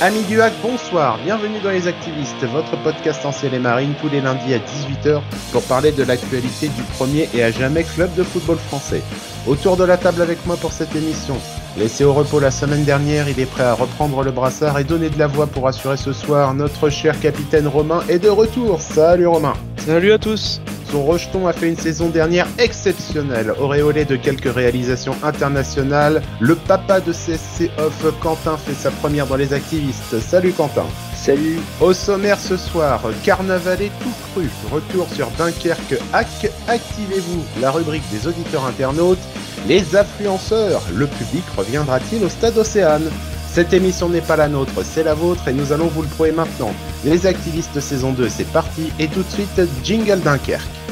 Amis du hack, bonsoir, bienvenue dans Les Activistes, votre podcast en ciel et marine tous les lundis à 18h pour parler de l'actualité du premier et à jamais club de football français. Autour de la table avec moi pour cette émission, laissé au repos la semaine dernière, il est prêt à reprendre le brassard et donner de la voix pour assurer ce soir, notre cher capitaine Romain est de retour. Salut Romain Salut à tous son rejeton a fait une saison dernière exceptionnelle, auréolé de quelques réalisations internationales. Le papa de CSC Off, Quentin, fait sa première dans les activistes. Salut Quentin. Salut. Au sommaire ce soir, Carnavalet tout cru. Retour sur Dunkerque Hack. Activez-vous la rubrique des auditeurs internautes. Les affluenceurs. Le public reviendra-t-il au stade Océane? Cette émission n'est pas la nôtre, c'est la vôtre et nous allons vous le prouver maintenant. Les activistes saison 2, c'est parti et tout de suite, Jingle Dunkerque.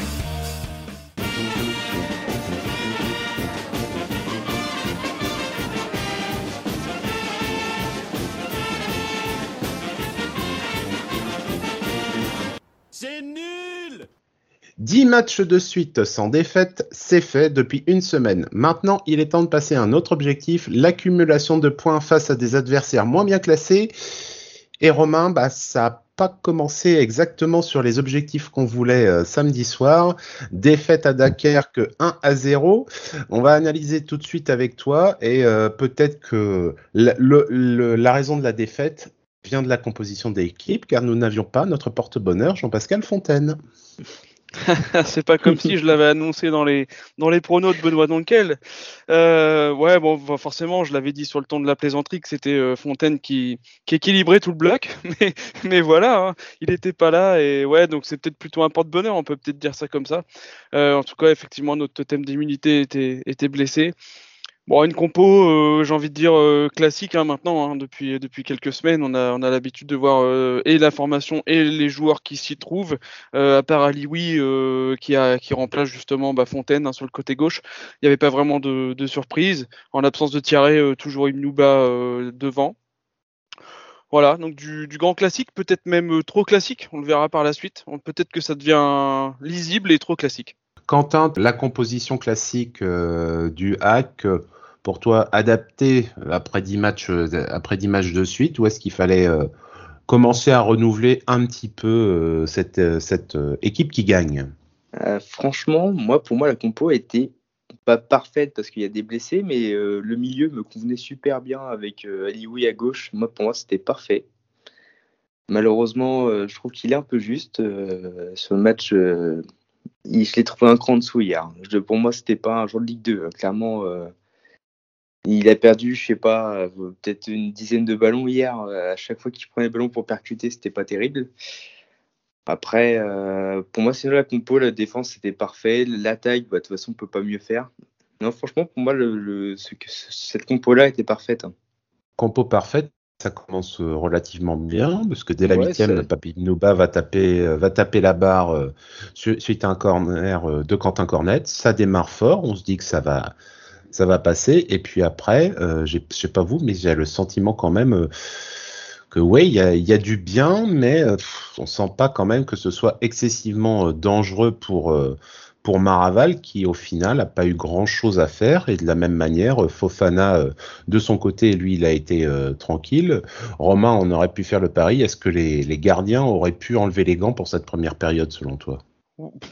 10 matchs de suite sans défaite, c'est fait depuis une semaine. Maintenant, il est temps de passer à un autre objectif, l'accumulation de points face à des adversaires moins bien classés. Et Romain, bah, ça n'a pas commencé exactement sur les objectifs qu'on voulait euh, samedi soir. Défaite à Dunkerque 1 à 0. On va analyser tout de suite avec toi et euh, peut-être que la raison de la défaite vient de la composition des équipes, car nous n'avions pas notre porte-bonheur Jean-Pascal Fontaine. c'est pas comme si je l'avais annoncé dans les dans les pronos de Benoît Donkel. Euh, ouais, bon, forcément, je l'avais dit sur le ton de la plaisanterie que c'était euh, Fontaine qui, qui équilibrait tout le bloc, mais mais voilà, hein, il était pas là et ouais, donc c'est peut-être plutôt un porte-bonheur, on peut peut-être dire ça comme ça. Euh, en tout cas, effectivement, notre totem d'immunité était était blessé. Bon, une compo, euh, j'ai envie de dire euh, classique hein, maintenant. Hein, depuis depuis quelques semaines, on a on a l'habitude de voir euh, et la formation et les joueurs qui s'y trouvent. à part Alioui qui qui remplace justement bah, Fontaine hein, sur le côté gauche, il n'y avait pas vraiment de, de surprise. En l'absence de Thierry, toujours Imnouba devant. Voilà, donc du, du grand classique, peut-être même trop classique. On le verra par la suite. Peut-être que ça devient lisible et trop classique. Quentin, la composition classique euh, du hack, euh, pour toi, adaptée après 10 matchs, euh, après 10 matchs de suite, ou est-ce qu'il fallait commencer à renouveler un petit peu cette, équipe qui gagne? Franchement, moi, pour moi, la compo était pas parfaite parce qu'il y a des blessés, mais le milieu me convenait super bien avec Alioui à gauche. Moi, pour moi, c'était parfait. Malheureusement, je trouve qu'il est un peu juste. le match je l'ai trouvé un cran dessous hier. pour moi, c'était pas un jour de Ligue 2. Hein. Clairement, euh, il a perdu, je sais pas, euh, peut-être une dizaine de ballons hier. Euh, à chaque fois qu'il prenait le ballon pour percuter, c'était pas terrible. Après, pour moi, c'est la compo, la défense, c'était parfait. L'attaque, bah, de toute façon, on peut pas mieux faire. Non, franchement, pour moi, cette compo-là était parfaite. Hein. Compo parfaite, ça commence euh, relativement bien, parce que dès la huitième, Papi Nouba va taper, euh, va taper la barre euh, suite à un corner de Quentin Cornet. Ça démarre fort, on se dit que ça va, ça va passer. Et puis après, je sais pas vous, mais j'ai le sentiment quand même que oui, il y a, du bien, mais on sent pas quand même que ce soit excessivement dangereux pour pour Maraval qui au final n'a pas eu grand chose à faire. Et de la même manière Fofana euh, de son côté lui il a été euh, tranquille. Romain on aurait pu faire le pari. Est-ce que les, les gardiens auraient pu enlever les gants pour cette première période selon toi?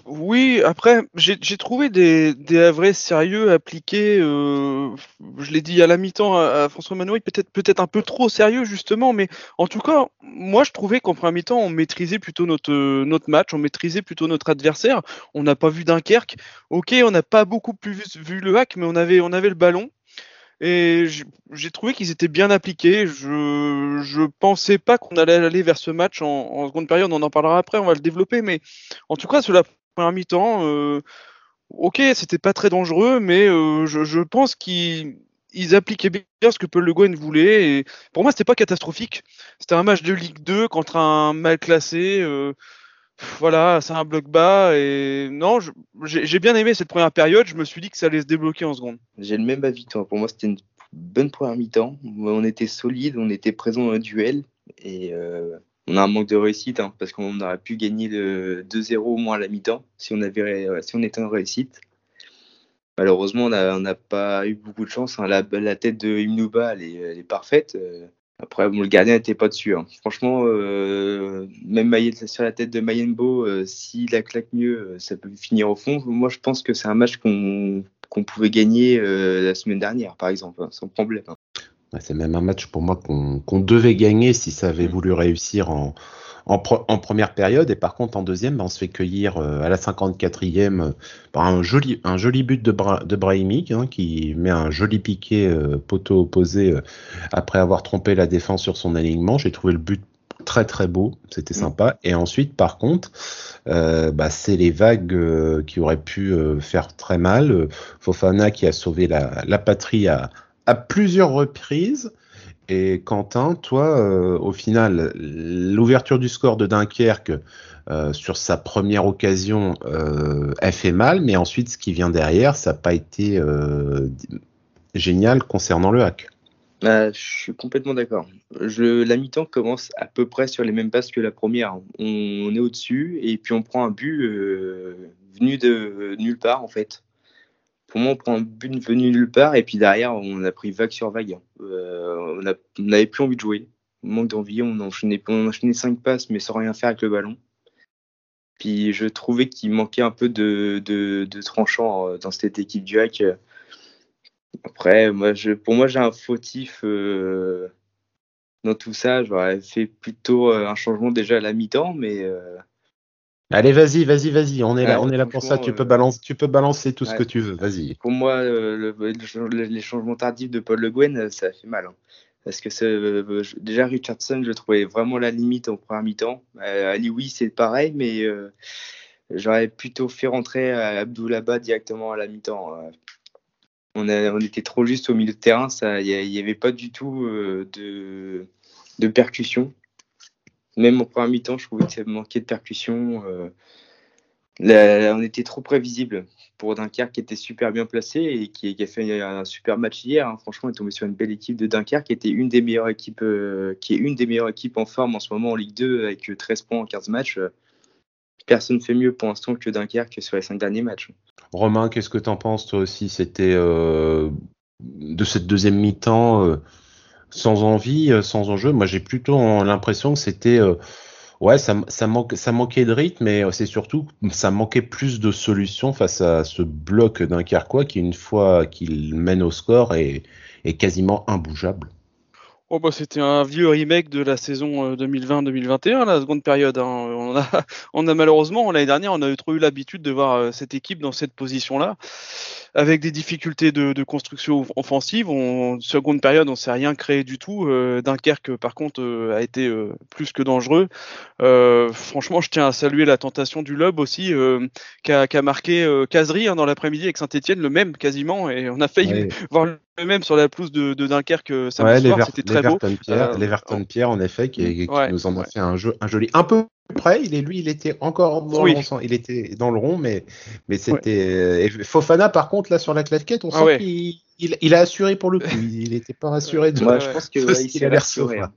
Oui, après, j'ai trouvé des, des sérieux appliqués. Euh, je l'ai dit à la mi-temps à, François Manoury, peut-être un peu trop sérieux justement, mais en tout cas, moi je trouvais qu'en premier mi-temps, on maîtrisait plutôt notre notre match, on maîtrisait plutôt notre adversaire. On n'a pas vu Dunkerque. Ok, on n'a pas beaucoup plus vu, vu, le hack, mais on avait on avait le ballon. Et j'ai trouvé qu'ils étaient bien appliqués. Je je pensais pas qu'on allait aller vers ce match en, seconde période. On en parlera après, on va le développer. Mais en tout cas, sur la première mi-temps, euh, ok, c'était pas très dangereux, mais euh, je, je, pense qu'ils appliquaient bien ce que Paul Le Guen voulait. Et pour moi, c'était pas catastrophique. C'était un match de Ligue 2 contre un mal classé. Euh, voilà, c'est un bloc bas et non, j'ai bien aimé cette première période. Je me suis dit que ça allait se débloquer en seconde. J'ai le même avis, toi. Pour moi, c'était une bonne première mi-temps. On était solide, on était présent dans le duel et euh, on a un manque de réussite hein, parce qu'on aurait pu gagner le 2-0 au moins à la mi-temps si on avait si on était en réussite. Malheureusement, on n'a pas eu beaucoup de chance. Hein. La, tête de Imnouba, elle est, parfaite. Après, bon, le gardien n'était pas dessus. Hein. Franchement, euh, même sur la tête de Mayenbo, euh, s'il la claque mieux, euh, ça peut finir au fond. Moi, je pense que c'est un match qu'on pouvait gagner la semaine dernière, par exemple, hein, sans problème. Hein. C'est même un match pour moi qu'on devait gagner si ça avait mm. voulu réussir en, en, première période. Et par contre, en deuxième, ben, on se fait cueillir à la 54e par un joli, un joli but de, de Brahimi hein, qui met un joli piqué poteau opposé après avoir trompé la défense sur son alignement. J'ai trouvé le but très très beau, c'était mm. sympa. Et ensuite, par contre, euh, bah, c'est les vagues qui auraient pu faire très mal. Fofana qui a sauvé la, la patrie à, à plusieurs reprises. Et Quentin, toi, euh, au final, l'ouverture du score de Dunkerque euh, sur sa première occasion, euh, elle fait mal, mais ensuite, ce qui vient derrière, ça n'a pas été génial concernant le hack. je suis complètement d'accord. La mi-temps commence à peu près sur les mêmes passes que la première. On, est au-dessus et puis on prend un but venu de nulle part en fait pour moi, on prend un but venu nulle part et puis derrière, on a pris vague sur vague. Euh, on n'avait plus envie de jouer. manque d'envie, on enchaînait, on enchaînait cinq passes mais sans rien faire avec le ballon. Puis je trouvais qu'il manquait un peu de, tranchant euh, dans cette équipe du hack. Après, moi, pour moi, j'ai un fautif euh, dans tout ça. J'aurais fait plutôt un changement déjà à la mi-temps, mais Allez, vas-y, vas-y, vas-y. On est là, on est là pour ça. Tu peux balancer, tu peux balancer tout ce que tu veux. Vas-y. Pour moi, euh, les changements tardifs de Paul Le Guen, euh, ça fait mal. Hein. Parce que euh, déjà Richardson, je trouvais vraiment la limite en première mi-temps. Ali oui, c'est pareil, mais j'aurais plutôt fait rentrer Abdoulaba directement à la mi-temps. On, on, était trop juste au milieu de terrain, il n'y avait pas du tout de, de percussion même en première mi-temps, je trouvais que ça manquait de percussion. Euh, on était trop prévisible pour Dunkerque qui était super bien placé et qui, a fait un super match hier. Hein. Franchement, on est tombé sur une belle équipe de Dunkerque qui était une des meilleures équipes, euh, qui est une des meilleures équipes en forme en ce moment en Ligue 2 avec 13 points en 15 matchs. Personne ne fait mieux pour l'instant que Dunkerque sur les 5 derniers matchs. Romain, qu'est-ce que tu en penses toi aussi C'était euh, de cette deuxième mi-temps sans envie, euh, sans enjeu. Moi, j'ai plutôt l'impression que c'était euh, ouais, ça, ça, manque, ça manquait de rythme, mais euh, c'est surtout ça manquait plus de solutions face à ce bloc d'un Carquois qui, une fois qu'il mène au score, est, est quasiment imbougeable. Oh bah c'était un vieux remake de la saison 2020-2021, la seconde période. Hein. On, a, on a malheureusement, l'année dernière, on a trop eu l'habitude de voir cette équipe dans cette position-là avec des difficultés de, de construction offensive. En seconde période, on s'est rien créé du tout. Euh, Dunkerque, par contre, euh, a été euh, plus que dangereux. Euh, franchement, je tiens à saluer la tentation du Lob aussi, qui a, a, marqué Casery hein, dans l'après-midi avec Saint-Etienne, le même quasiment, et on a failli voir le même sur la pelouse de, de Dunkerque samedi soir. C'était très beau. Pierre, L'Everton Pierre, en effet, qui, qui nous en a fait un, jeu, un joli, un peu près. Il est lui, il était encore dans le rond, il était dans le rond, mais mais c'était Fofana par contre là sur la claquette, on ah sent qu'il il, a assuré pour le coup. Il n'était pas rassuré de. Je pense que il, a l'air hein.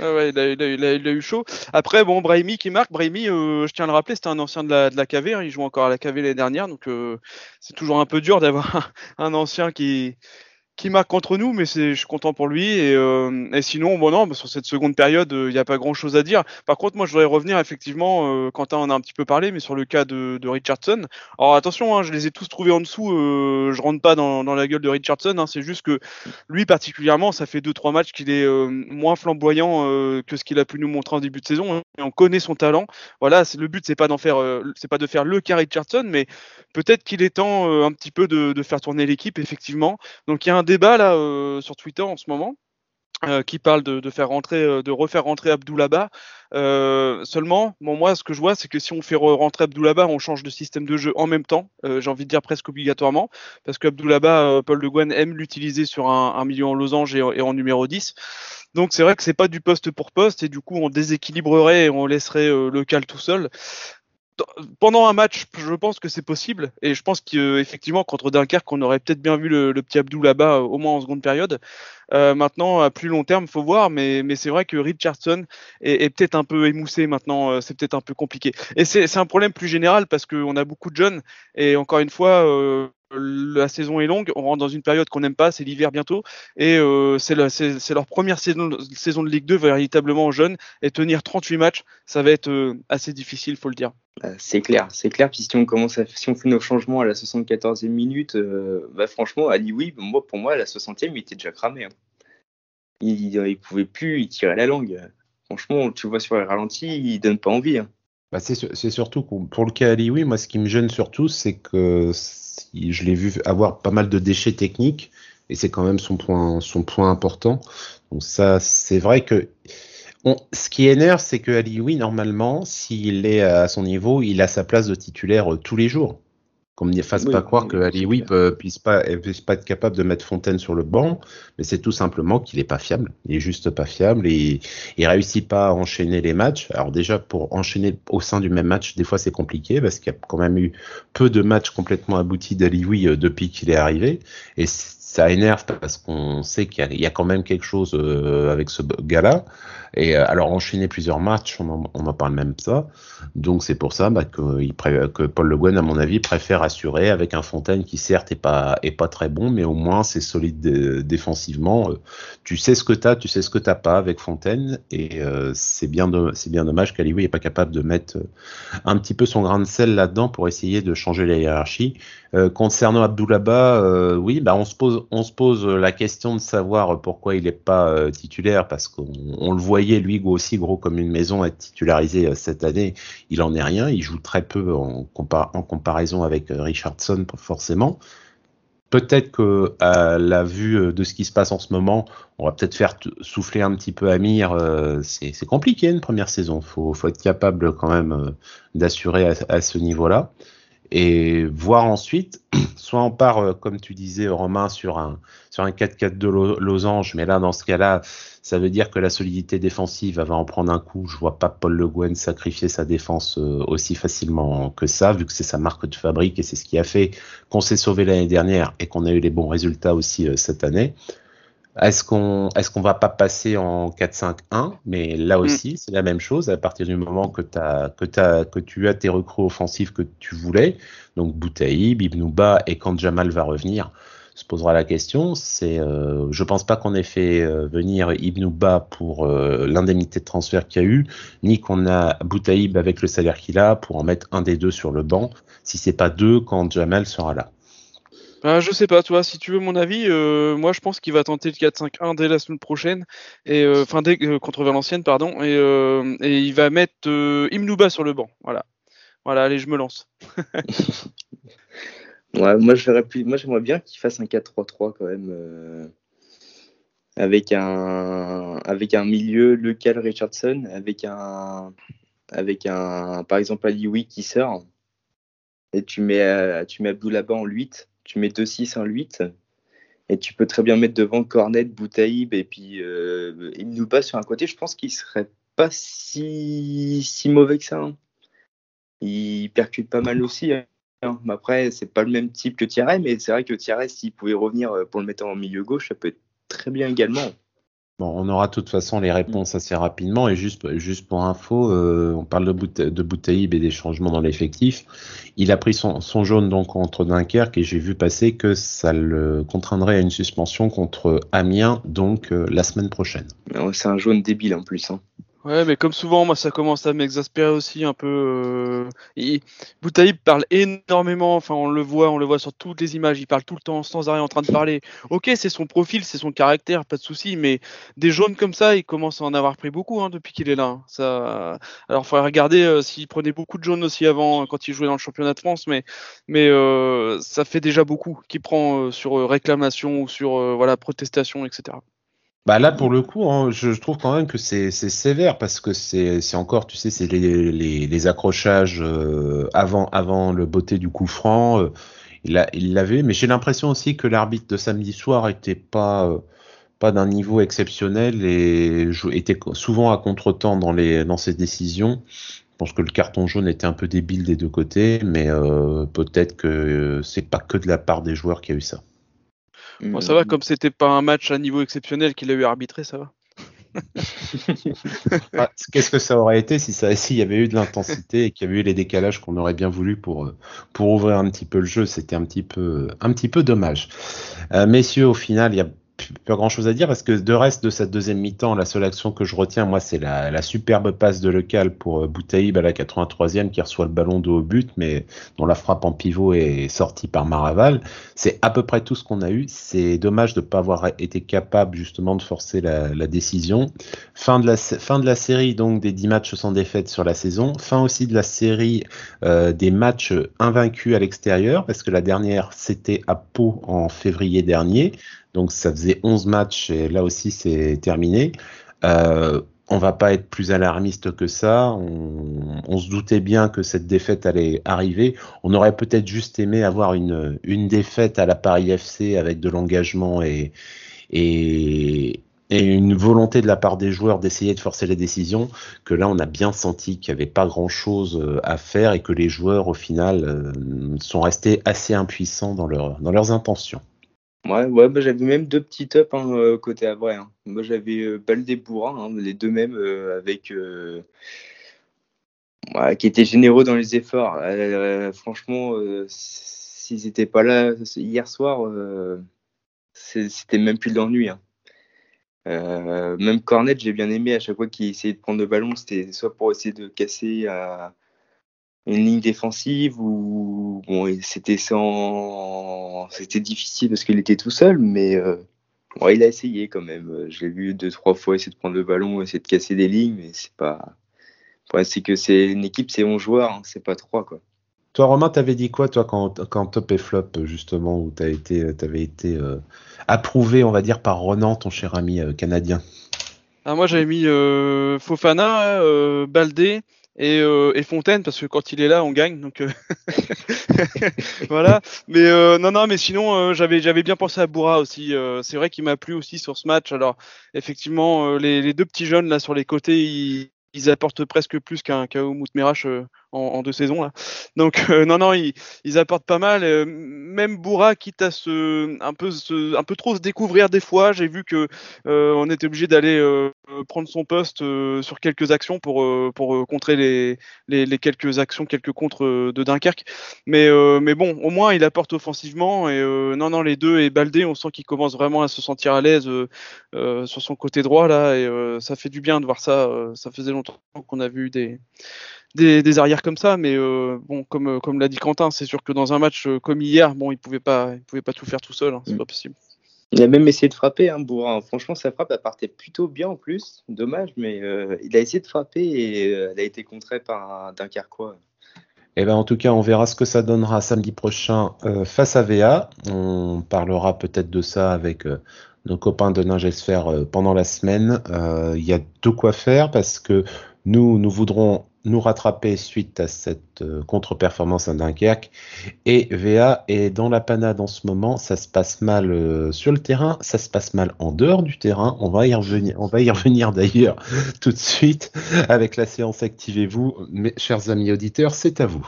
Ah il, a, eu chaud. Après, bon, Brahimi qui marque. Brahimi, euh, je tiens à le rappeler, c'était un ancien de la, de la KV. Hein, il joue encore à la KV l'année dernière. Donc, euh, c'est toujours un peu dur d'avoir un, ancien qui, qui marque contre nous, mais je suis content pour lui. Et, euh, et sinon, bon non, sur cette seconde période, il euh, n'y a pas grand-chose à dire. Par contre, moi, je voudrais revenir effectivement, euh, Quentin en a un petit peu parlé, mais sur le cas de, Richardson. Alors attention, hein, je les ai tous trouvés en dessous. Euh, je rentre pas dans, la gueule de Richardson. Hein, c'est juste que lui particulièrement, ça fait deux trois matchs qu'il est moins flamboyant que ce qu'il a pu nous montrer en début de saison. Hein, et on connaît son talent. Voilà, le but, c'est pas d'en faire, c'est pas de faire le cas Richardson, mais peut-être qu'il est temps un petit peu de, de faire tourner l'équipe effectivement. Donc il y a un débat là euh, sur Twitter en ce moment. Euh, qui parle de, faire rentrer, euh, de refaire rentrer Abdoulaba. seulement, bon, moi, ce que je vois, c'est que si on fait rentrer Abdoulaba, on change de système de jeu en même temps. J'ai envie de dire presque obligatoirement, parce qu'Abdoulaba, Paul de Gouin aime l'utiliser sur un, milieu en losange et, en numéro 10. Donc c'est vrai que c'est pas du poste pour poste et du coup on déséquilibrerait et on laisserait le cal tout seul pendant un match, je pense que c'est possible. Et je pense qu'effectivement, contre Dunkerque, on aurait peut-être bien vu le, petit Abdou là-bas, au moins en seconde période. Euh, maintenant, à plus long terme, faut voir. Mais, mais c'est vrai que Richardson est, est peut-être un peu émoussé maintenant. Euh, c'est peut-être un peu compliqué. Et c'est un problème plus général parce qu'on a beaucoup de jeunes. Et encore une fois, euh, la saison est longue, on rentre dans une période qu'on n'aime pas, c'est l'hiver bientôt, et euh, c'est leur première saison, saison, de Ligue 2 véritablement jeune, et tenir 38 matchs, ça va être euh, assez difficile, faut le dire. Bah, c'est clair, c'est clair. Puis si on commence à, si on fait nos changements à la 74e minute, euh, bah franchement, Ali oui, moi pour moi à la 60e il était déjà cramé. Hein. Il, il, pouvait plus, il tirait la langue. Franchement, tu vois sur les ralentis, il donne pas envie. Hein. Bah c'est surtout pour le cas Ali oui, moi ce qui me gêne surtout, c'est que je l'ai vu avoir pas mal de déchets techniques et c'est quand même son point, important. Donc ça, c'est vrai que ce qui énerve, c'est que normalement, s'il est à son niveau, il a sa place de titulaire euh, tous les jours. Qu'on ne fasse pas croire que Ali oui puisse pas, puisse pas être capable de mettre Fontaine sur le banc, mais c'est tout simplement qu'il est pas fiable. Il est juste pas fiable et il réussit pas à enchaîner les matchs. Alors déjà pour enchaîner au sein du même match, des fois c'est compliqué parce qu'il y a quand même eu peu de matchs complètement aboutis d'Ali euh, depuis qu'il est arrivé et ça énerve parce qu'on sait qu'il y, a quand même quelque chose euh, avec ce gars-là. Et euh, alors enchaîner plusieurs matchs, on en, parle même ça. Donc c'est pour ça bah, que, Paul Le Guen, à mon avis, préfère assurer avec un Fontaine qui certes est pas très bon, mais au moins c'est solide défensivement. Euh, tu sais ce que tu as, tu sais ce que t'as pas avec Fontaine, et c'est bien dommage qu'Aliwi n'est pas capable de mettre un petit peu son grain de sel là-dedans pour essayer de changer la hiérarchie. Concernant Abdoulaba, oui, bah on se pose la question de savoir pourquoi il n'est pas euh, titulaire, parce qu'on le voyait, lui, aussi gros comme une maison, être titularisé euh, cette année. Il en est rien. Il joue très peu en, comparaison avec euh, Richardson, forcément. Peut-être que à la vue de ce qui se passe en ce moment, on va peut-être faire souffler un petit peu Amir. C'est compliqué une première saison. Faut, faut être capable quand même d'assurer à, ce niveau-là et voir ensuite, soit on part, euh, comme tu disais, Romain, sur un, sur un 4-4 de losange, mais là, dans ce cas-là, ça veut dire que la solidité défensive va en prendre un coup. Je vois pas Paul Le Guen sacrifier sa défense euh, aussi facilement que ça, vu que c'est sa marque de fabrique et c'est ce qui a fait qu'on s'est sauvé l'année dernière et qu'on a eu les bons résultats aussi euh, cette année. Est-ce qu'on qu'on va pas passer en 4-5-1 Mais là mm. aussi, c'est la même chose. À partir du moment que, as, que, as, que tu as tes recrues offensives que tu voulais, donc Boutaïb, Ibnouba et quand Jamal va revenir, se posera la question. C'est, euh, je pense pas qu'on ait fait euh, venir Ibnouba pour euh, l'indemnité de transfert qu'il y a eu, ni qu'on a Boutaïb avec le salaire qu'il a pour en mettre un des deux sur le banc. Si c'est pas deux, quand Jamal sera là. Bah, je sais pas, toi, si tu veux mon avis, euh, moi je pense qu'il va tenter le 4-5-1 dès la semaine prochaine, et euh, enfin dès euh, contre Valenciennes, pardon, et, et il va mettre Imnouba sur le banc. Voilà, voilà, allez, je me lance. moi j'aimerais bien qu'il fasse un 4-3-3 quand même, avec un avec un milieu lequel Richardson, avec un avec un par exemple Alioui qui sort, et tu mets tu mets Abdoulaba en 8 tu mets 2-6, 1-8, et tu peux très bien mettre devant Cornet, Boutaïb et puis euh, Imnouba sur un côté. Je pense qu'il serait pas si, si mauvais que ça. Hein. Il percute pas mal aussi. Hein. Après, c'est pas le même type que Thierry, mais c'est vrai que Thierry, s'il pouvait revenir euh, pour le mettre en milieu gauche, ça peut être très bien également. Bon, on aura de toute façon les réponses assez rapidement. Et juste, juste pour info, euh, on parle de, de Boutaïb et des changements dans l'effectif. Il a pris son, son, jaune donc contre Dunkerque et j'ai vu passer que ça le contraindrait à une suspension contre Amiens donc euh, la semaine prochaine. C'est un jaune débile en plus. Hein. Ouais, mais comme souvent, moi, ça commence à m'exaspérer aussi un peu. Euh... Boutaïb parle énormément. Enfin, on le voit, on le voit sur toutes les images. Il parle tout le temps, sans arrêt, en train de parler. Ok, c'est son profil, c'est son caractère, pas de souci. Mais des jaunes comme ça, il commence à en avoir pris beaucoup hein, depuis qu'il est là. Hein. Ça. Alors, faudrait regarder euh, s'il prenait beaucoup de jaunes aussi avant, euh, quand il jouait dans le championnat de France. Mais, mais euh, ça fait déjà beaucoup qu'il prend sur réclamation ou sur voilà protestation, etc. Bah là pour le coup, hein, je, trouve quand même que c'est sévère parce que c'est encore, tu sais, c'est les, les, accrochages euh, avant avant le beauté du coup franc. Euh, il l'avait, mais j'ai l'impression aussi que l'arbitre de samedi soir était pas euh, pas d'un niveau exceptionnel et était souvent à contretemps dans dans ses décisions. Je pense que le carton jaune était un peu débile des deux côtés, mais peut-être que c'est pas que de la part des joueurs qui a eu ça ça va, comme c'était pas un match à niveau exceptionnel qu'il a eu arbitré, ça va. Ah, qu'est-ce que ça aurait été si ça, s'il y avait eu de l'intensité et qu'il y avait eu les décalages qu'on aurait bien voulu pour pour ouvrir un petit peu le jeu, c'était un petit peu un petit peu dommage. Euh, messieurs, au final, il y a pas grand chose à dire parce que de reste de cette deuxième mi-temps, la seule action que je retiens, moi, c'est la, superbe passe de Lecal pour euh, Boutaïb à la 83e qui reçoit le ballon de haut but, mais dont la frappe en pivot est sortie par Maraval. C'est à peu près tout ce qu'on a eu. C'est dommage de ne pas avoir été capable justement de forcer la, décision. Fin de la, fin de la série, donc des 10 matchs sans défaite sur la saison. Fin aussi de la série euh, des matchs invaincus à l'extérieur parce que la dernière, c'était à Pau en février dernier. Donc ça faisait 11 matchs et là aussi c'est terminé. Euh, on va pas être plus alarmiste que ça. On, se doutait bien que cette défaite allait arriver. On aurait peut-être juste aimé avoir une, défaite à la Paris FC avec de l'engagement et, une volonté de la part des joueurs d'essayer de forcer les décisions. Que là, on a bien senti qu'il n'y avait pas grand-chose euh, à faire et que les joueurs, au final, euh, sont restés assez impuissants dans leurs intentions. Ouais, ouais bah, j'avais même deux petits tops hein, euh, côté à Hein. Moi, j'avais euh, Baldé hein, les deux mêmes, euh, avec. qui étaient généreux dans les efforts. franchement, s'ils n'étaient pas là hier soir, c'était même plus de l'ennui. Hein. même Cornet, j'ai bien aimé à chaque fois qu'il essayait de prendre le ballon, c'était soit pour essayer de casser une ligne défensive ou bon c'était sans c'était difficile parce qu'il était tout seul mais euh, il a essayé quand même. J'ai vu deux trois fois essayer de prendre le ballon essayer de casser des lignes mais c'est pas c'est que c'est une équipe c'est 11 joueurs hein, c'est pas trois quoi. Toi Romain t'avais dit quoi toi quand, quand top et flop justement où t'as été t'avais été euh, approuvé on va dire par Ronan ton cher ami euh, canadien? Ah, moi j'avais mis Fofana Baldé euh, et, Fontaine parce que quand il est là on gagne donc euh, voilà. Mais euh, non non mais sinon j'avais j'avais bien pensé à Boura aussi. C'est vrai qu'il m'a plu aussi sur ce match. Alors effectivement les, deux petits jeunes là sur les côtés ils, ils apportent presque plus qu'un Kao Moutmerash euh, en, deux saisons là. Donc euh, non non ils, apportent pas mal. Euh, même Boura quitte à se un peu un peu trop se découvrir des fois. J'ai vu que on était obligé d'aller prendre son poste sur quelques actions pour pour contrer les, les, les, quelques actions quelques contres de Dunkerque. Mais mais bon au moins il apporte offensivement et non non les deux et Baldé on sent qu'il commence vraiment à se sentir à l'aise sur son côté droit là et ça fait du bien de voir ça. ça faisait longtemps qu'on a vu des, des, arrières comme ça, mais euh, bon, comme, euh, comme l'a dit Quentin, c'est sûr que dans un match euh, comme hier, bon, il pouvait pas, il pouvait pas tout faire tout seul, hein, c'est mm. pas possible. Il a même essayé de frapper, hein, Bourrin. Franchement, sa frappe, elle partait plutôt bien en plus. Dommage, mais il a essayé de frapper et elle a été contrée par un Dunkerquois. Eh ben, en tout cas, on verra ce que ça donnera samedi prochain face à VA. On parlera peut-être de ça avec nos copains de Ningesphère euh, pendant la semaine. Euh, il y a de quoi faire parce que nous, nous voudrons nous rattraper suite à cette euh, contre-performance à Dunkerque. Et VA est dans la panade en ce moment. Ça se passe mal sur le terrain, ça se passe mal en dehors du terrain. On va y revenir, on va y revenir d'ailleurs tout de suite avec la séance Activez-vous. Mes chers amis auditeurs, c'est à vous.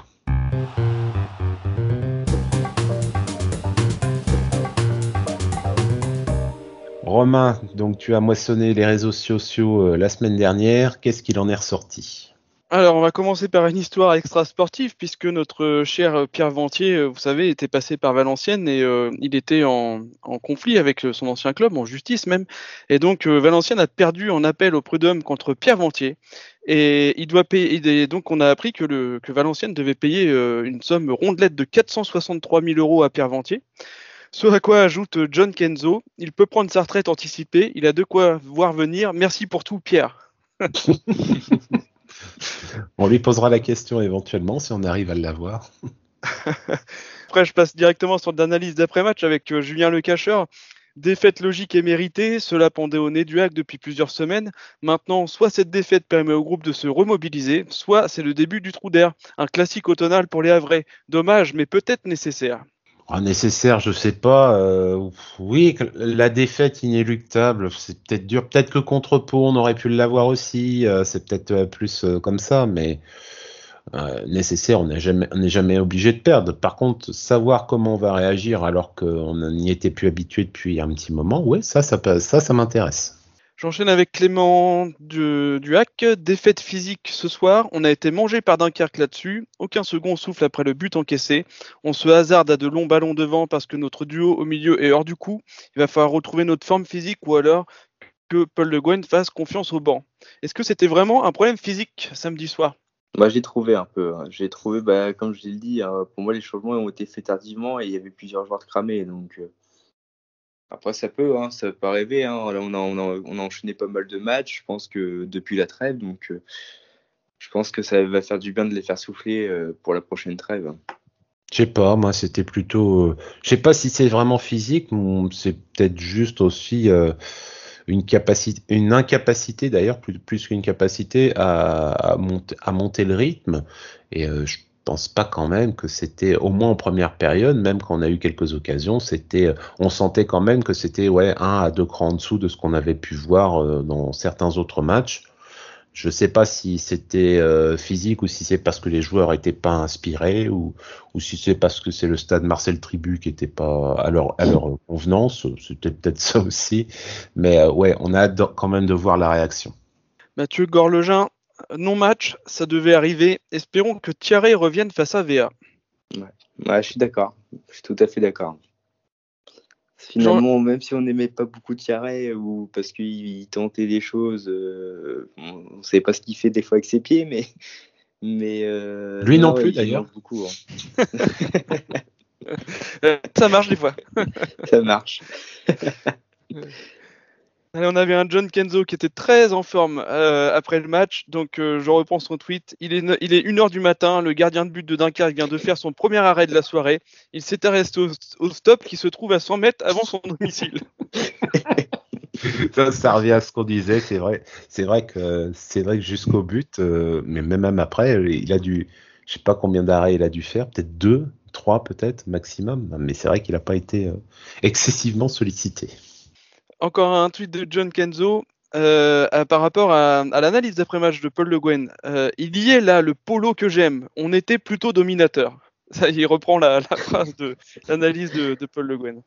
Romain, donc tu as moissonné les réseaux sociaux euh, la semaine dernière. Qu'est-ce qu'il en est ressorti? Alors, on va commencer par une histoire extra-sportive, puisque notre cher Pierre Ventier, euh, vous savez, était passé par Valenciennes et euh, il était en, conflit avec son ancien club, en justice même. Et donc, Valenciennes a perdu en appel au prud'homme contre Pierre Ventier. Et il doit payer. donc, on a appris que Valenciennes devait payer une somme rondelette de 463 000 euros à Pierre Ventier. Ce à quoi ajoute John Kenzo, il peut prendre sa retraite anticipée, il a de quoi voir venir. Merci pour tout, Pierre. on lui posera la question éventuellement si on arrive à l'avoir. Après, je passe directement sur l'analyse d'après-match avec Julien Le Cacheur. Défaite logique et méritée, cela pendait au nez du hack depuis plusieurs semaines. Maintenant, soit cette défaite permet au groupe de se remobiliser, soit c'est le début du trou d'air. Un classique automnal pour les Havrais. Dommage, mais peut-être nécessaire. Ah, nécessaire, je sais pas. Euh, oui, la défaite inéluctable, c'est peut-être dur. Peut-être que contre Pau, on aurait pu l'avoir aussi. Euh, c'est peut-être euh, plus comme ça, mais nécessaire, on n'est jamais, jamais obligé de perdre. Par contre, savoir comment on va réagir alors qu'on n'y était plus habitué depuis un petit moment, ouais, ça, ça, ça, ça m'intéresse. J'enchaîne avec Clément du, hack. Défaite physique ce soir. On a été mangé par Dunkerque là-dessus. Aucun second souffle après le but encaissé. On se hasarde à de longs ballons devant parce que notre duo au milieu est hors du coup. Il va falloir retrouver notre forme physique ou alors que Paul Le Guen fasse confiance au banc. Est-ce que c'était vraiment un problème physique samedi soir? Moi, j'ai trouvé un peu. Hein. J'ai trouvé, bah, comme je l'ai dit, hein, pour moi, les changements ont été faits tardivement et il y avait plusieurs joueurs cramés. Donc, euh, après, ça peut, hein, ça peut arriver. Hein. on, a, on, a, enchaîné pas mal de matchs, je pense que depuis la trêve. Donc, euh, je pense que ça va faire du bien de les faire souffler euh, pour la prochaine trêve. Je sais pas, moi c'était plutôt. Euh, je sais pas si c'est vraiment physique, c'est peut-être juste aussi une capacité, une incapacité d'ailleurs, plus, plus qu'une capacité à, à, monter, le rythme. Et pense pas quand même que c'était au moins en première période, même quand on a eu quelques occasions, c'était, on sentait quand même que c'était ouais un à deux crans en dessous de ce qu'on avait pu voir euh, dans certains autres matchs. Je sais pas si c'était euh, physique ou si c'est parce que les joueurs étaient pas inspirés ou, si c'est parce que c'est le stade Marcel Tribu qui était pas à leur, convenance. C'était peut-être ça aussi. Mais euh, ouais, on a hâte quand même de voir la réaction. Mathieu Gorlegin, non-match, ça devait arriver. Espérons que Thierry revienne face à VA. Ouais, je suis d'accord. Je suis tout à fait d'accord. Finalement, même si on n'aimait pas beaucoup Thierry ou parce qu'il tentait des choses, euh, on ne sait pas ce qu'il fait des fois avec ses pieds, mais. mais euh, Lui non, plus d'ailleurs. Beaucoup. Hein. ça marche des fois. ça marche. on avait un John Kenzo qui était très en forme euh, après le match. Donc, euh, je reprends son tweet. Il est, il est 1h du matin. Le gardien de but de Dunkerque vient de faire son premier arrêt de la soirée. Il s'était resté au, stop qui se trouve à 100 mètres avant son domicile. ça, revient à ce qu'on disait. C'est vrai, c'est vrai que c'est vrai que jusqu'au but, euh, mais même après, il a dû, je sais pas combien d'arrêts il a dû faire, peut-être deux, trois peut-être maximum. Mais c'est vrai qu'il n'a pas été excessivement sollicité encore un tweet de John Kenzo. Euh, par rapport à, l'analyse d'après-match de Paul Le Guen, euh, il y est là le polo que j'aime. On était plutôt dominateur. Ça, il reprend la, phrase de l'analyse de, Paul Le Guen.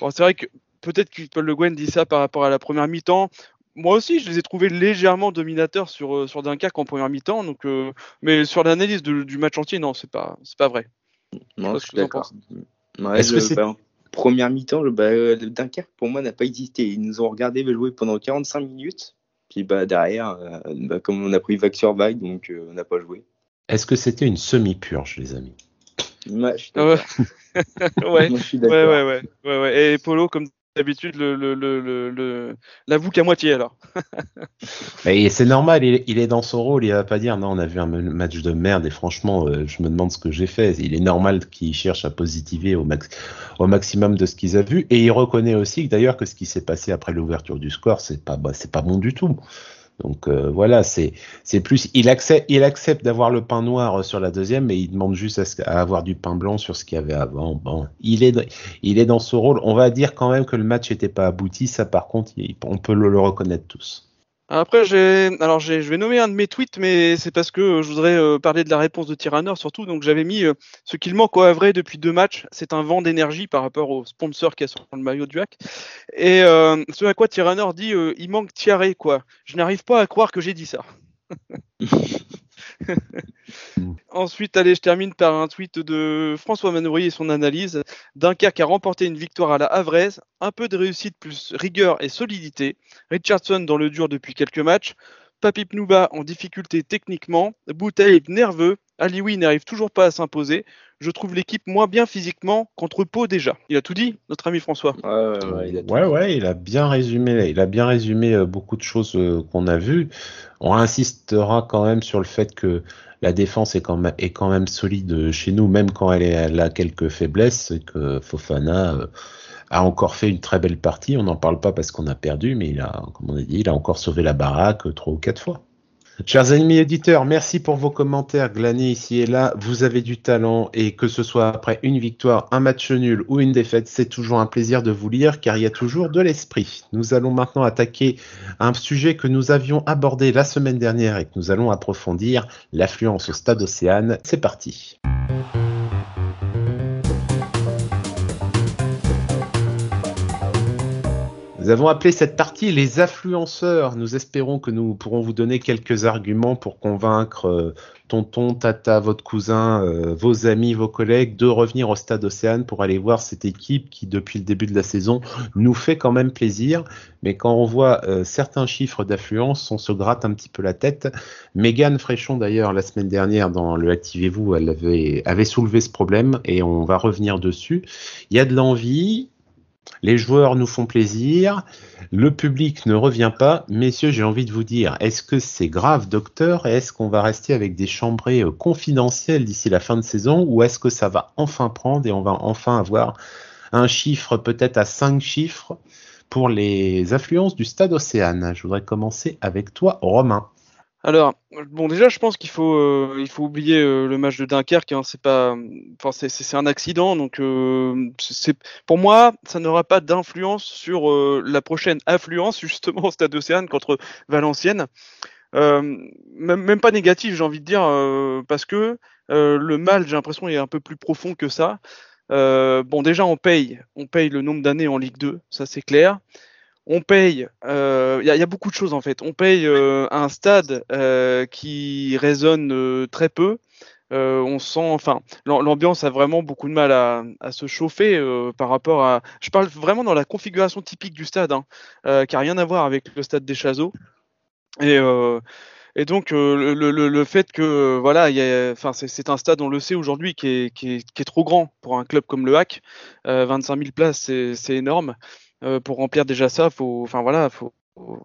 Bon, c'est vrai que peut-être que Paul Le Guen dit ça par rapport à la première mi-temps. Moi aussi, je les ai trouvés légèrement dominateurs sur, euh, sur Dunkerque en première mi-temps. Donc, mais sur l'analyse du match entier, non, c'est pas, c'est pas vrai. Non, je, suis d'accord. Est-ce que c'est première mi-temps, bah, euh, Dunkerque, pour moi, n'a pas existé. Ils nous ont regardé jouer pendant 45 minutes. Puis bah, derrière, euh, bah, comme on a pris vague sur vague, donc euh, on n'a pas joué. Est-ce que c'était une semi-purge, les amis? Moi, je suis d'accord. ouais. ouais, ouais, ouais, ouais, Et Polo, comme d'habitude, le, le, le, le, l'avoue qu'à moitié alors. et c'est normal, il est, dans son rôle, il va pas dire non, on a vu un match de merde et franchement, euh, je me demande ce que j'ai fait. Il est normal qu'il cherche à positiver au, max, au maximum de ce qu'il a vu et il reconnaît aussi d'ailleurs que ce qui s'est passé après l'ouverture du score, c'est pas, bah, c'est pas bon du tout. Donc euh, voilà, c'est c'est plus il accepte il accepte d'avoir le pain noir sur la deuxième, mais il demande juste à, avoir du pain blanc sur ce qu'il y avait avant. Bon, il est il est dans ce rôle. On va dire quand même que le match n'était pas abouti. Ça, par contre, on peut le reconnaître tous. Après, alors je vais nommer un de mes tweets, mais c'est parce que je voudrais euh, parler de la réponse de Tyranner surtout. Donc j'avais mis euh, ce qu'il manque au Havre depuis deux matchs, c'est un vent d'énergie par rapport au sponsor qui est sur le maillot du hack. Et euh, ce à quoi Tyranner dit, il manque Thierry quoi. Je n'arrive pas à croire que j'ai dit ça. Ensuite, allez, je termine par un tweet de François Manoury et son analyse. Dunkerque a remporté une victoire à la Havraise, un peu de réussite plus rigueur et solidité. Richardson dans le dur depuis quelques matchs. Papi Pnouba en difficulté techniquement. Bouteille nerveux. Alioui n'arrive toujours pas à s'imposer. Je trouve l'équipe moins bien physiquement qu'entre Pau déjà. Il a tout dit, notre ami François. Ouais, ouais, il a, bien résumé. Il a bien résumé euh, beaucoup de choses euh, qu'on a vues. On insistera quand même sur le fait que la défense est quand même, est quand même solide chez nous, même quand elle, est, elle a quelques faiblesses, que Fofana euh, a encore fait une très belle partie. On n'en parle pas parce qu'on a perdu, mais il a, comme on a dit, il a encore sauvé la baraque trois ou quatre fois. Chers amis éditeurs, merci pour vos commentaires glanés ici et là. Vous avez du talent et que ce soit après une victoire, un match nul ou une défaite, c'est toujours un plaisir de vous lire car il y a toujours de l'esprit. Nous allons maintenant attaquer un sujet que nous avions abordé la semaine dernière et que nous allons approfondir, l'affluence au stade Océane. C'est parti. Nous avons appelé cette partie les affluenceurs. Nous espérons que nous pourrons vous donner quelques arguments pour convaincre euh, tonton, tata, votre cousin, euh, vos amis, vos collègues de revenir au stade Océane pour aller voir cette équipe qui, depuis le début de la saison, nous fait quand même plaisir. Mais quand on voit euh, certains chiffres d'affluence, on se gratte un petit peu la tête. Mégane Fréchon, d'ailleurs, la semaine dernière, dans le Activez-vous, elle avait, avait soulevé ce problème et on va revenir dessus. Il y a de l'envie, les joueurs nous font plaisir, le public ne revient pas. Messieurs, j'ai envie de vous dire, est-ce que c'est grave, docteur? Est-ce qu'on va rester avec des chambrées euh, confidentielles d'ici la fin de saison? Ou est-ce que ça va enfin prendre et on va enfin avoir un chiffre peut-être à cinq chiffres pour les affluences du stade Océane? Je voudrais commencer avec toi, Romain. Alors, bon, déjà, je pense qu'il faut, euh, il faut oublier euh, le match de Dunkerque. Hein, c'est pas, c'est un accident. Donc, euh, pour moi, ça n'aura pas d'influence sur la prochaine affluence justement au Stade Océane contre Valenciennes. Même, même, pas négatif, j'ai envie de dire, parce que le mal, j'ai l'impression, est un peu plus profond que ça. bon, déjà, on paye, on paye le nombre d'années en Ligue 2, ça c'est clair on paye, il euh, y, a beaucoup de choses en fait. On paye euh, un stade euh, qui résonne très peu. on sent, enfin, l'ambiance a vraiment beaucoup de mal à, se chauffer par rapport à. Je parle vraiment dans la configuration typique du stade, hein, qui a rien à voir avec le stade des Chazeaux. Et, donc le, fait que voilà, c'est un stade, on le sait aujourd'hui, qui est, trop grand pour un club comme le HAC. 25 000 places, c'est énorme. Euh, pour remplir déjà ça, faut, enfin voilà, faut,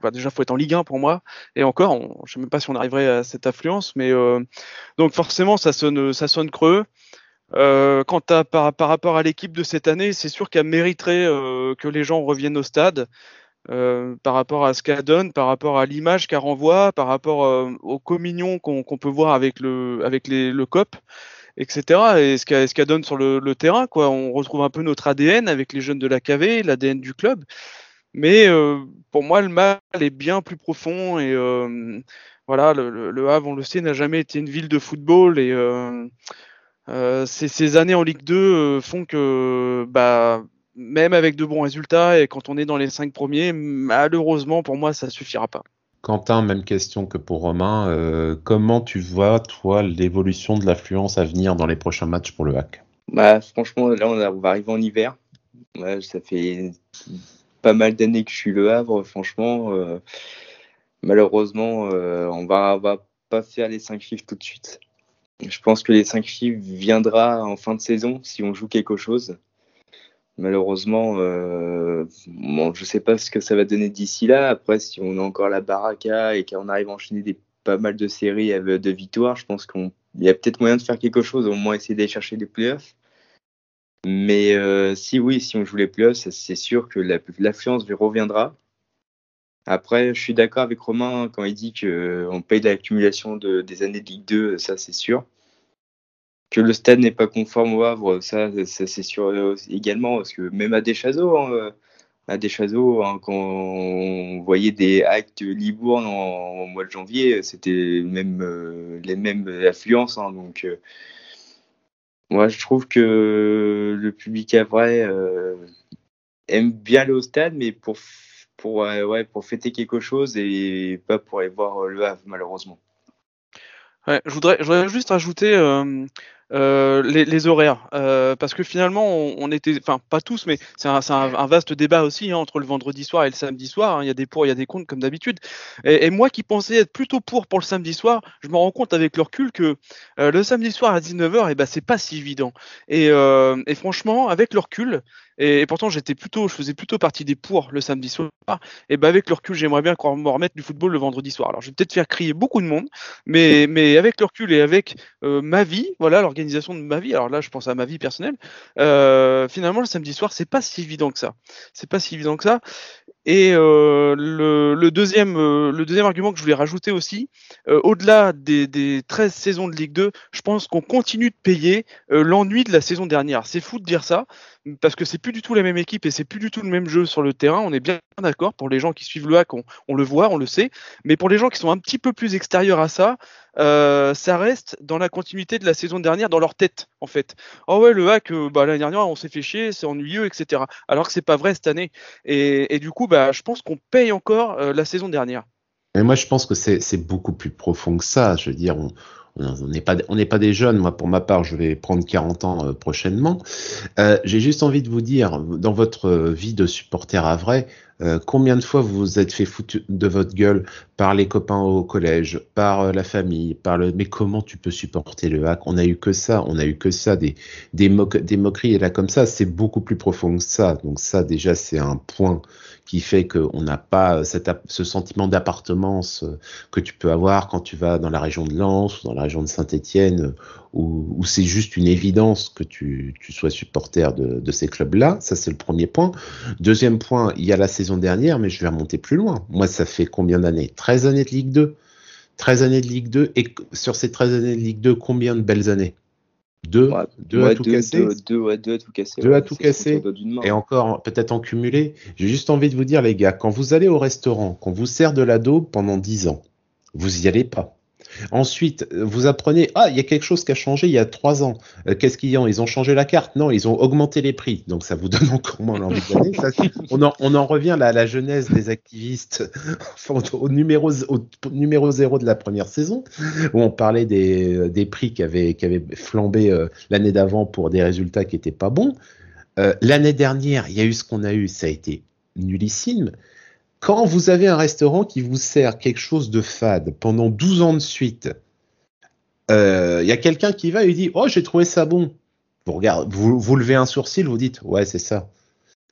bah, déjà faut être en Ligue 1 pour moi. Et encore, on, je sais même pas si on arriverait à cette affluence, mais euh, donc forcément ça sonne, ça sonne creux. Euh, quant à par, par rapport à l'équipe de cette année, c'est sûr qu'elle mériterait euh, que les gens reviennent au stade. Euh, par rapport à ce qu'elle donne, par rapport à l'image qu'elle renvoie, par rapport euh, aux communions qu'on peut voir avec le, avec le COP etc. Et ce qu'elle donne sur le, terrain, quoi. On retrouve un peu notre ADN avec les jeunes de la KV, l'ADN du club. Mais euh, pour moi, le mal est bien plus profond et euh, voilà, le, Havre, on le sait, n'a jamais été une ville de football et euh, ces, années en Ligue 2 font que, bah, même avec de bons résultats et quand on est dans les cinq premiers, malheureusement pour moi, ça suffira pas. Quentin, même question que pour Romain. Euh, comment tu vois, toi, l'évolution de l'affluence à venir dans les prochains matchs pour le HAC bah, Franchement, là, on, va arriver en hiver. ça fait pas mal d'années que je suis le Havre. Franchement, euh, malheureusement, euh, on va, va pas faire les 5 chiffres tout de suite. Je pense que les 5 chiffres viendra en fin de saison si on joue quelque chose. Malheureusement, euh, je sais pas ce que ça va donner d'ici là. Après, si on a encore la baraka et qu'on arrive à enchaîner des, pas mal de séries de victoires, je pense qu'il y a peut-être moyen de faire quelque chose, au moins essayer d'aller chercher des playoffs. Mais euh, si oui, si on joue les playoffs, c'est sûr que l'affluence reviendra. Après, je suis d'accord avec Romain quand il dit qu'on paye l'accumulation de, des années de Ligue 2, ça c'est sûr que le stade n'est pas conforme au Havre, ça, c'est sûr euh, également, parce que même à Deschazos, hein, euh, à hein, quand on voyait des actes Libourne en, mois de janvier, c'était même euh, les mêmes affluences. Hein, donc, moi, je trouve que le public havrais aime bien aller au stade, mais pour, pour, ouais, pour fêter quelque chose et pas pour aller voir le Havre, malheureusement. Ouais, je, voudrais, je voudrais juste rajouter euh, les, horaires, euh, parce que finalement, on, était, enfin pas tous, mais c'est un, vaste débat aussi hein, entre le vendredi soir et le samedi soir. Hein. Il y a des pour, il y a des contre comme d'habitude. Et, moi qui pensais être plutôt pour pour le samedi soir, je me rends compte avec le recul que euh, le samedi soir à 19h, et eh ben c'est pas si évident. Et, et franchement, avec le recul, et, pourtant, j'étais plutôt, je faisais plutôt partie des pour le samedi soir. Et ben avec le recul, j'aimerais bien qu'on me remette du football le vendredi soir. Alors, je vais peut-être faire crier beaucoup de monde, mais, mais avec le recul et avec euh, ma vie, voilà, l'organisation de ma vie. Alors là, je pense à ma vie personnelle. Euh, finalement, le samedi soir, c'est pas si évident que ça. C'est pas si évident que ça. Et euh, le, deuxième, euh, le deuxième argument que je voulais rajouter aussi, euh, au-delà des, des 13 saisons de Ligue 2, je pense qu'on continue de payer l'ennui de la saison dernière. C'est fou de dire ça, parce que c'est plus du tout la même équipe et c'est plus du tout le même jeu sur le terrain. On est bien d'accord. Pour les gens qui suivent le hack, on, le voit, on le sait. Mais pour les gens qui sont un petit peu plus extérieurs à ça, euh, ça reste dans la continuité de la saison dernière, dans leur tête, en fait. Oh ouais, le hack, euh, bah, l'année dernière, on s'est fait chier, c'est ennuyeux, etc. Alors que c'est pas vrai cette année. Et, du coup, bah, je pense qu'on paye encore euh, la saison dernière. Et moi, je pense que c'est beaucoup plus profond que ça. Je veux dire, on, n'est pas, des jeunes. Moi, pour ma part, je vais prendre 40 ans prochainement. J'ai juste envie de vous dire, dans votre vie de supporter à vrai, euh, combien de fois vous vous êtes fait foutre de votre gueule par les copains au collège, par euh, la famille, par le. Mais comment tu peux supporter le hack? On a eu que ça, on a eu que ça, des des, moqueries et là comme ça. C'est beaucoup plus profond que ça. Donc ça, déjà, c'est un point qui fait qu'on n'a pas cette, ce sentiment d'appartenance euh, que tu peux avoir quand tu vas dans la région de Lens ou dans la région de Saint-Étienne, où, c'est juste une évidence que tu, sois supporter de ces clubs-là. Ça, c'est le premier point. Deuxième point, il y a la saison dernière, mais je vais remonter plus loin. Moi, ça fait combien d'années? 13 années de Ligue 2 13 années de Ligue 2, et sur ces 13 années de Ligue 2, combien de belles années? Deux, deux, à tout casser? Deux, à tout casser. Deux à tout casser. Et encore, peut-être en cumulé. J'ai juste envie de vous dire, les gars, quand vous allez au restaurant, qu'on vous sert de la daube pendant 10 ans, vous y allez pas. Ensuite, vous apprenez, ah, il y a quelque chose qui a changé il y a trois ans. Euh, qu'est-ce qu'ils ont Ils ont changé la carte? Non, ils ont augmenté les prix. Donc ça vous donne encore moins l'envie on, en, on en revient à la genèse des activistes au, numéro, zéro de la première saison, où on parlait des, des prix qui avaient, flambé euh, l'année d'avant pour des résultats qui n'étaient pas bons. Euh, l'année dernière, il y a eu ce qu'on a eu, ça a été nullissime quand vous avez un restaurant qui vous sert quelque chose de fade pendant 12 ans de suite, euh, il y a quelqu'un qui va et dit Oh, j'ai trouvé ça bon. Vous, vous levez un sourcil, vous dites Ouais, c'est ça.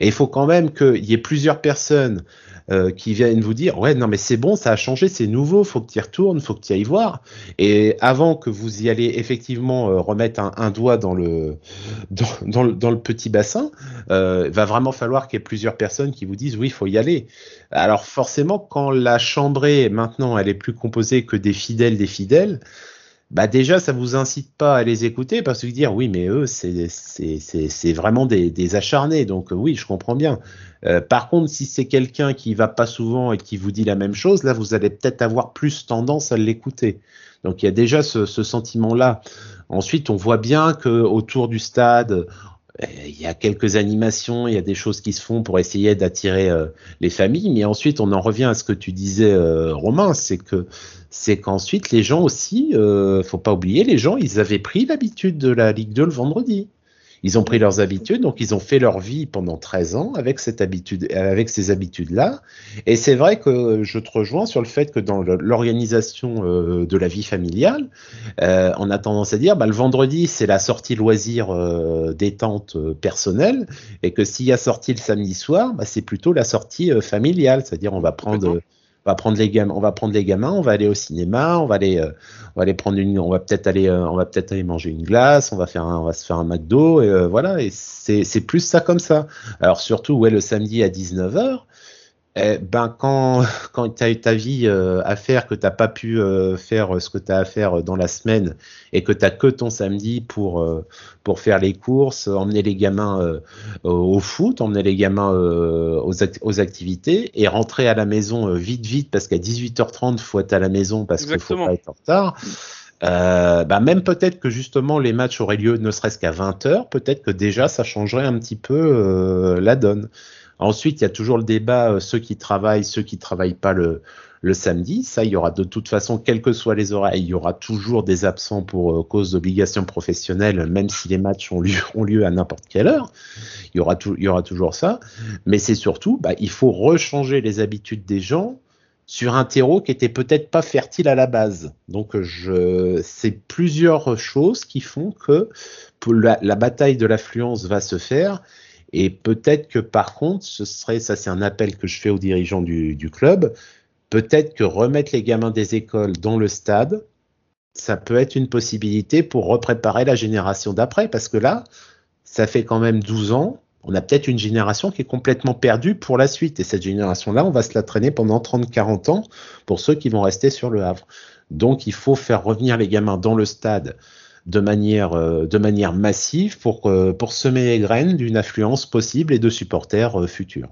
Et il faut quand même qu'il y ait plusieurs personnes euh, qui viennent vous dire ouais non mais c'est bon ça a changé c'est nouveau faut que tu y retournes faut que tu ailles voir. Et avant que vous y allez effectivement euh, remettre un, doigt dans le petit bassin euh, va vraiment falloir qu'il y ait plusieurs personnes qui vous disent oui il faut y aller. Alors forcément quand la chambrée maintenant elle est plus composée que des fidèles des fidèles bah déjà ça vous incite pas à les écouter parce que dire oui mais eux c'est c'est vraiment des, des, acharnés. Donc oui je comprends bien. Euh, par contre si c'est quelqu'un qui va pas souvent et qui vous dit la même chose là vous allez peut-être avoir plus tendance à l'écouter. Donc il y a déjà ce, ce sentiment là ensuite on voit bien que autour du stade euh, il y a quelques animations, il y a des choses qui se font pour essayer d'attirer euh, les familles, mais ensuite on en revient à ce que tu disais, Romain, c'est que c'est qu'ensuite les gens aussi, euh, faut pas oublier, les gens, ils avaient pris l'habitude de la Ligue 2 le vendredi. Ils ont pris leurs habitudes, donc ils ont fait leur vie pendant 13 ans avec cette habitude, avec ces habitudes-là. Et c'est vrai que je te rejoins sur le fait que dans l'organisation euh, de la vie familiale, euh, on a tendance à dire, bah, le vendredi c'est la sortie loisir euh, détente personnelle, et que s'il y a sortie le samedi soir, bah, c'est plutôt la sortie familiale, c'est-à-dire on va prendre on va prendre les gamins, on va aller au cinéma, on va aller, euh, on va prendre une, on peut-être aller, euh, on va peut-être aller manger une glace, on va faire va se faire un McDo et euh, voilà. Et c'est, c'est plus ça comme ça. Alors surtout ouais le samedi à 19h, eh ben quand quand tu as eu ta vie euh, à faire que t'as pas pu euh, faire ce que tu as à faire dans la semaine et que tu que ton samedi pour euh, pour faire les courses, emmener les gamins au foot, emmener les gamins aux, aux activités et rentrer à la maison vite vite parce qu'à 18h30 faut être à la maison parce qu'il faut pas être en retard. Euh, bah même peut-être que justement les matchs auraient lieu ne serait-ce qu'à 20h, peut-être que déjà ça changerait un petit peu la donne. Ensuite, il y a toujours le débat, euh, ceux qui travaillent, ceux qui travaillent pas le, samedi. Ça, il y aura de toute façon, quels que soient les horaires, il y aura toujours des absents pour euh, cause d'obligations professionnelles, même si les matchs ont lieu, à n'importe quelle heure. Il y aura, toujours ça. Mais c'est surtout, bah, il faut rechanger les habitudes des gens sur un terreau qui était peut-être pas fertile à la base. Donc, c'est plusieurs choses qui font que la bataille de l'affluence va se faire et peut-être que par contre, ce serait, ça c'est un appel que je fais aux dirigeants du, club, peut-être que remettre les gamins des écoles dans le stade, ça peut être une possibilité pour repréparer la génération d'après, parce que là, ça fait quand même 12 ans, on a peut-être une génération qui est complètement perdue pour la suite, et cette génération-là, on va se la traîner pendant 30-40 ans pour ceux qui vont rester sur le Havre. Donc il faut faire revenir les gamins dans le stade de manière, de manière massive pour, pour semer les graines d'une affluence possible et de supporters futurs.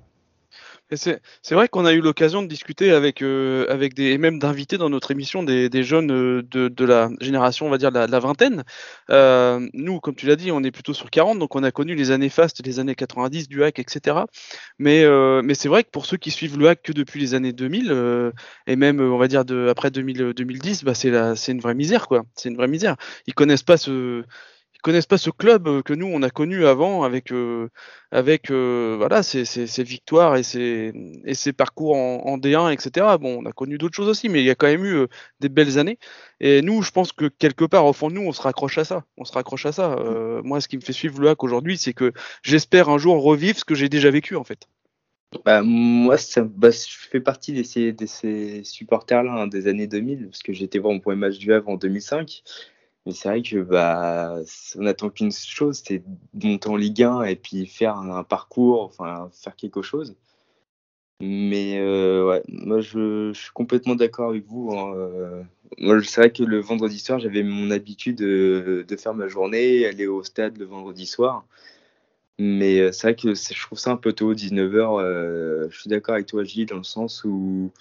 C'est vrai qu'on a eu l'occasion de discuter avec, euh, avec des, et même d'inviter dans notre émission des, jeunes euh, de, de, la génération, on va dire, la, la vingtaine. Euh, nous, comme tu l'as dit, on est plutôt sur 40, donc on a connu les années fastes, les années 90 du hack, etc. Mais, mais c'est vrai que pour ceux qui suivent le hack que depuis les années 2000, euh, et même, on va dire, de, après 2000, 2010, bah c'est une vraie misère, quoi. C'est une vraie misère. Ils connaissent pas ce connaissent pas ce club euh, que nous on a connu avant avec euh, avec euh, voilà ses, victoires et ses, et ses parcours en, D1 etc bon on a connu d'autres choses aussi mais il y a quand même eu des belles années. Et nous je pense que quelque part au fond de nous on se raccroche à ça. On se raccroche à ça. Moi ce qui me fait suivre le hack aujourd'hui c'est que j'espère un jour revivre ce que j'ai déjà vécu en fait. Bah, moi, ça, bah, je fais partie de ces, de ces supporters-là hein, des années 2000, parce que j'étais voir mon premier match du Havre en 2005. Mais c'est vrai que bah, on attend qu'une chose, c'est monter en Ligue 1 et puis faire un, parcours, enfin faire quelque chose. Mais euh, ouais, moi je, suis complètement d'accord avec vous. Hein, euh. moi, c'est vrai que le vendredi soir, j'avais mon habitude de, de, faire ma journée, aller au stade le vendredi soir. Mais euh, c'est vrai que je trouve ça un peu tôt, 19h. je suis d'accord avec toi, Gilles, dans le sens où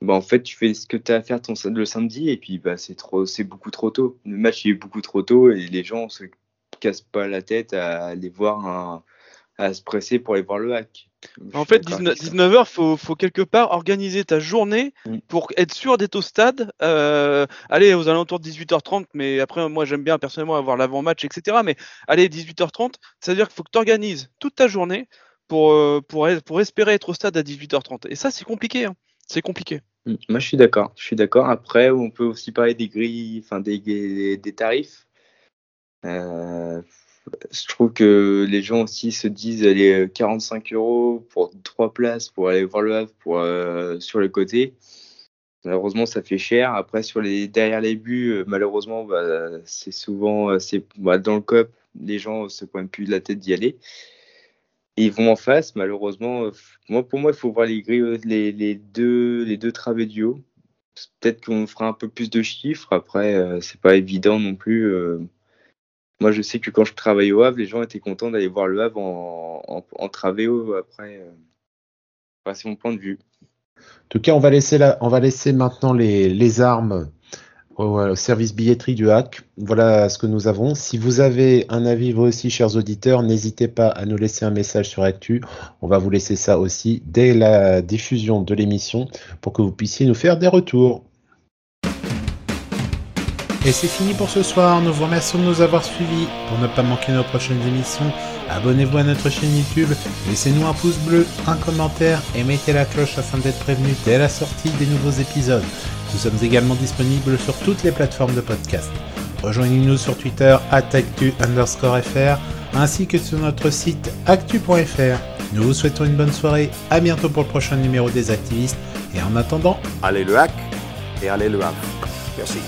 bah, en fait, tu fais ce que tu as à faire ton, le samedi et puis bah, c'est trop, c'est beaucoup trop tôt. Le match il est beaucoup trop tôt et les gens se cassent pas la tête à aller voir à se presser pour aller voir le hack. En fait, 19h, faut, faut quelque part organiser ta journée mm. pour être sûr d'être au stade. Euh, allez, aux alentours de 18h30, mais après, moi, j'aime bien personnellement avoir l'avant-match, etc. Mais allez, 18h30, c'est-à-dire qu'il faut que tu organises toute ta journée pour, euh, pour, pour espérer être au stade à 18h30. Et ça, c'est compliqué. Hein. C'est compliqué. Mm. Moi, je suis d'accord. Je suis d'accord. Après, on peut aussi parler des grilles, enfin des, des, tarifs. Euh, je trouve que les gens aussi se disent allez 45 euros pour trois places pour aller voir le Havre euh, sur le côté. Malheureusement, ça fait cher. Après, sur les derrière les buts, euh, malheureusement, bah, c'est souvent c'est bah, dans le cop, les gens se pointent plus de la tête d'y aller ils vont en face, malheureusement. Euh, moi, pour moi, il faut voir les euh, les, deux, les travées du haut. Peut-être qu'on fera un peu plus de chiffres. Après, euh, c'est pas évident non plus. moi, je sais que quand je travaillais au Havre, les gens étaient contents d'aller voir le Havre en, en, travée haut. Après, c'est mon point de vue. En tout cas, on va laisser, la, on va laisser maintenant les armes au service billetterie du hack. Voilà ce que nous avons. Si vous avez un avis, vous aussi, chers auditeurs, n'hésitez pas à nous laisser un message sur Actu. On va vous laisser ça aussi dès la diffusion de l'émission pour que vous puissiez nous faire des retours. Et c'est fini pour ce soir. Nous vous remercions de nous avoir suivis. Pour ne pas manquer nos prochaines émissions, abonnez-vous à notre chaîne YouTube, laissez-nous un pouce bleu, un commentaire et mettez la cloche afin d'être prévenu dès la sortie des nouveaux épisodes. Nous sommes également disponibles sur toutes les plateformes de podcast. Rejoignez-nous sur Twitter actu underscore fr ainsi que sur notre site actu.fr. Nous vous souhaitons une bonne soirée, à bientôt pour le prochain numéro des activistes et en attendant, allez le hack et allez le hack. Merci.